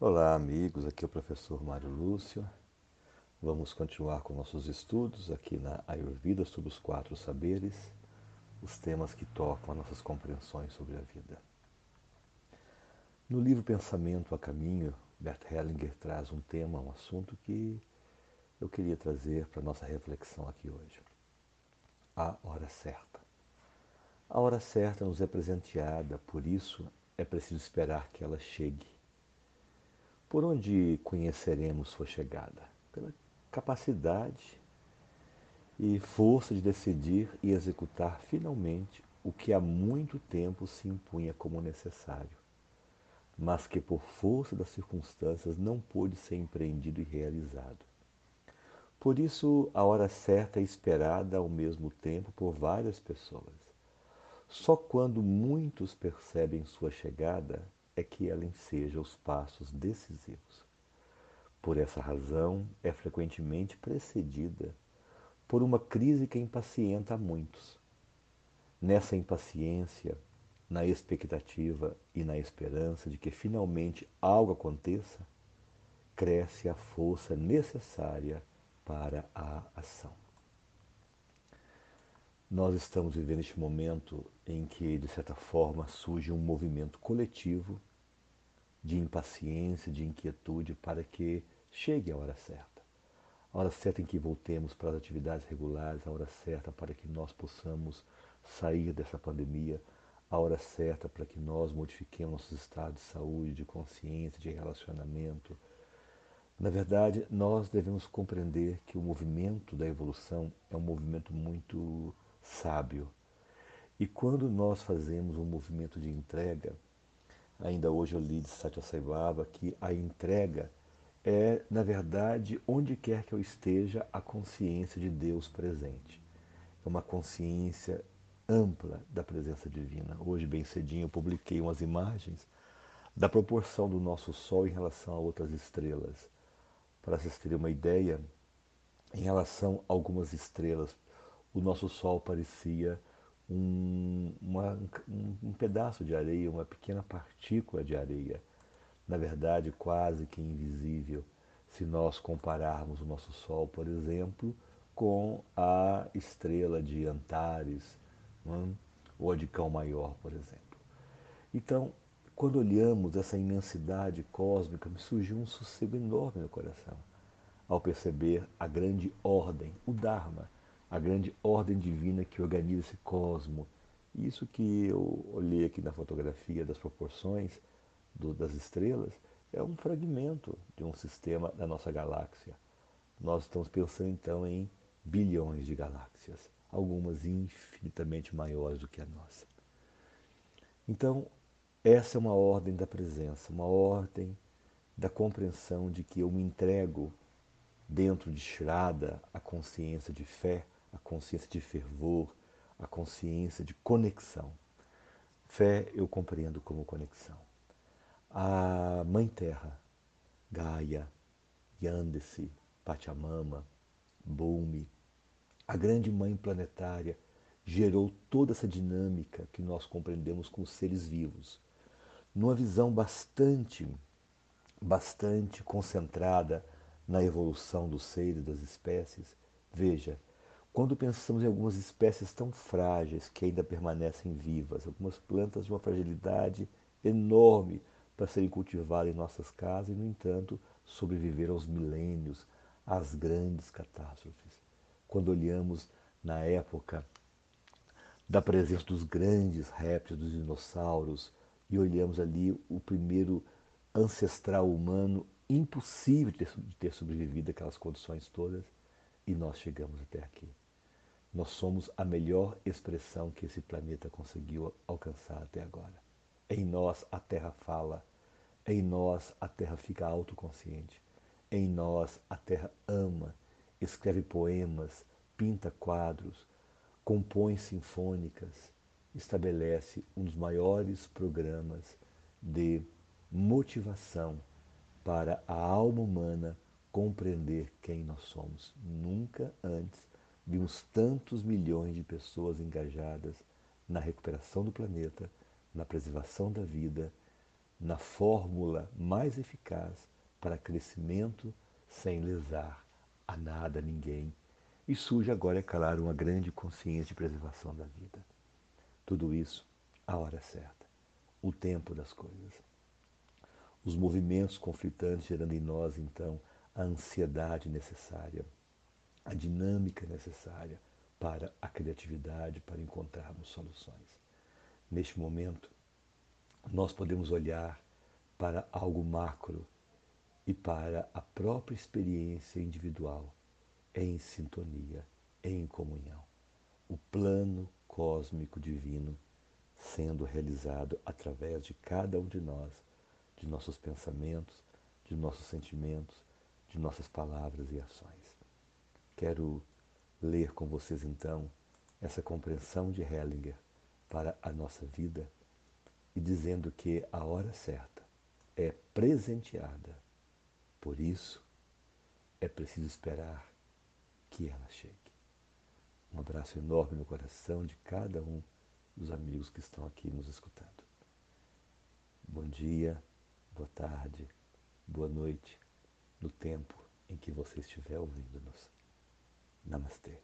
Olá, amigos. Aqui é o professor Mário Lúcio. Vamos continuar com nossos estudos aqui na Ayurveda sobre os quatro saberes, os temas que tocam as nossas compreensões sobre a vida. No livro Pensamento a Caminho, Bert Hellinger traz um tema, um assunto que eu queria trazer para nossa reflexão aqui hoje. A hora certa. A hora certa nos é presenteada, por isso é preciso esperar que ela chegue por onde conheceremos sua chegada? Pela capacidade e força de decidir e executar finalmente o que há muito tempo se impunha como necessário, mas que por força das circunstâncias não pôde ser empreendido e realizado. Por isso, a hora certa é esperada ao mesmo tempo por várias pessoas. Só quando muitos percebem sua chegada é que ela enseja os passos decisivos. Por essa razão, é frequentemente precedida por uma crise que impacienta a muitos. Nessa impaciência, na expectativa e na esperança de que finalmente algo aconteça, cresce a força necessária para a ação. Nós estamos vivendo este momento em que, de certa forma, surge um movimento coletivo de impaciência, de inquietude para que chegue a hora certa. A hora certa em que voltemos para as atividades regulares, a hora certa para que nós possamos sair dessa pandemia, a hora certa para que nós modifiquemos nossos estados de saúde, de consciência, de relacionamento. Na verdade, nós devemos compreender que o movimento da evolução é um movimento muito sábio. E quando nós fazemos um movimento de entrega, Ainda hoje eu li de Satya Sai Baba que a entrega é, na verdade, onde quer que eu esteja, a consciência de Deus presente. É uma consciência ampla da presença divina. Hoje, bem cedinho, eu publiquei umas imagens da proporção do nosso Sol em relação a outras estrelas. Para vocês terem uma ideia, em relação a algumas estrelas, o nosso Sol parecia um, uma, um, pedaço de areia, uma pequena partícula de areia, na verdade quase que invisível, se nós compararmos o nosso Sol, por exemplo, com a estrela de Antares, é? ou a de Cão Maior, por exemplo. Então, quando olhamos essa imensidade cósmica, me surgiu um sossego enorme no coração, ao perceber a grande ordem, o Dharma, a grande ordem divina que organiza esse cosmo. Isso que eu olhei aqui na fotografia das proporções do, das estrelas é um fragmento de um sistema da nossa galáxia. Nós estamos pensando então em bilhões de galáxias, algumas infinitamente maiores do que a nossa. Então, essa é uma ordem da presença, uma ordem da compreensão de que eu me entrego dentro de Shraddha, a consciência de fé, a consciência de fervor, a consciência de conexão. Fé eu compreendo como conexão. A Mãe Terra, Gaia, Yandesi, Pachamama, Bhumi, a grande Mãe planetária, gerou toda essa dinâmica que nós compreendemos com os seres vivos, numa visão bastante, bastante concentrada na evolução dos seres, das espécies. Veja, quando pensamos em algumas espécies tão frágeis que ainda permanecem vivas, algumas plantas de uma fragilidade enorme para serem cultivadas em nossas casas e, no entanto, sobreviver aos milênios, às grandes catástrofes. Quando olhamos na época da presença dos grandes répteis, dos dinossauros, e olhamos ali o primeiro ancestral humano impossível de ter, sobrevivido àquelas condições todas, e nós chegamos até aqui. Nós somos a melhor expressão que esse planeta conseguiu alcançar até agora. Em nós a Terra fala, em nós a Terra fica autoconsciente, em nós a Terra ama, escreve poemas, pinta quadros, compõe sinfônicas, estabelece um dos maiores programas de motivação para a alma humana compreender quem nós somos. Nunca antes vimos tantos milhões de pessoas engajadas na recuperação do planeta, na preservação da vida, na fórmula mais eficaz para crescimento sem lesar a nada, a ninguém. E surge agora, é claro, uma grande consciência de preservação da vida. Tudo isso, a hora certa, o tempo das coisas. Os movimentos conflitantes gerando em nós, então, a ansiedade necessária, a dinâmica necessária para a criatividade, para encontrarmos soluções. Neste momento, nós podemos olhar para algo macro e para a própria experiência individual em sintonia, em comunhão. O plano cósmico divino sendo realizado através de cada um de nós, de nossos pensamentos, de nossos sentimentos, de nossas palavras e ações. Quero ler com vocês então essa compreensão de Hellinger para a nossa vida e dizendo que a hora certa é presenteada. Por isso, é preciso esperar que ela chegue. Um abraço enorme no coração de cada um dos amigos que estão aqui nos escutando. Bom dia, boa tarde, boa noite, no tempo em que você estiver ouvindo-nos. नमस्ते।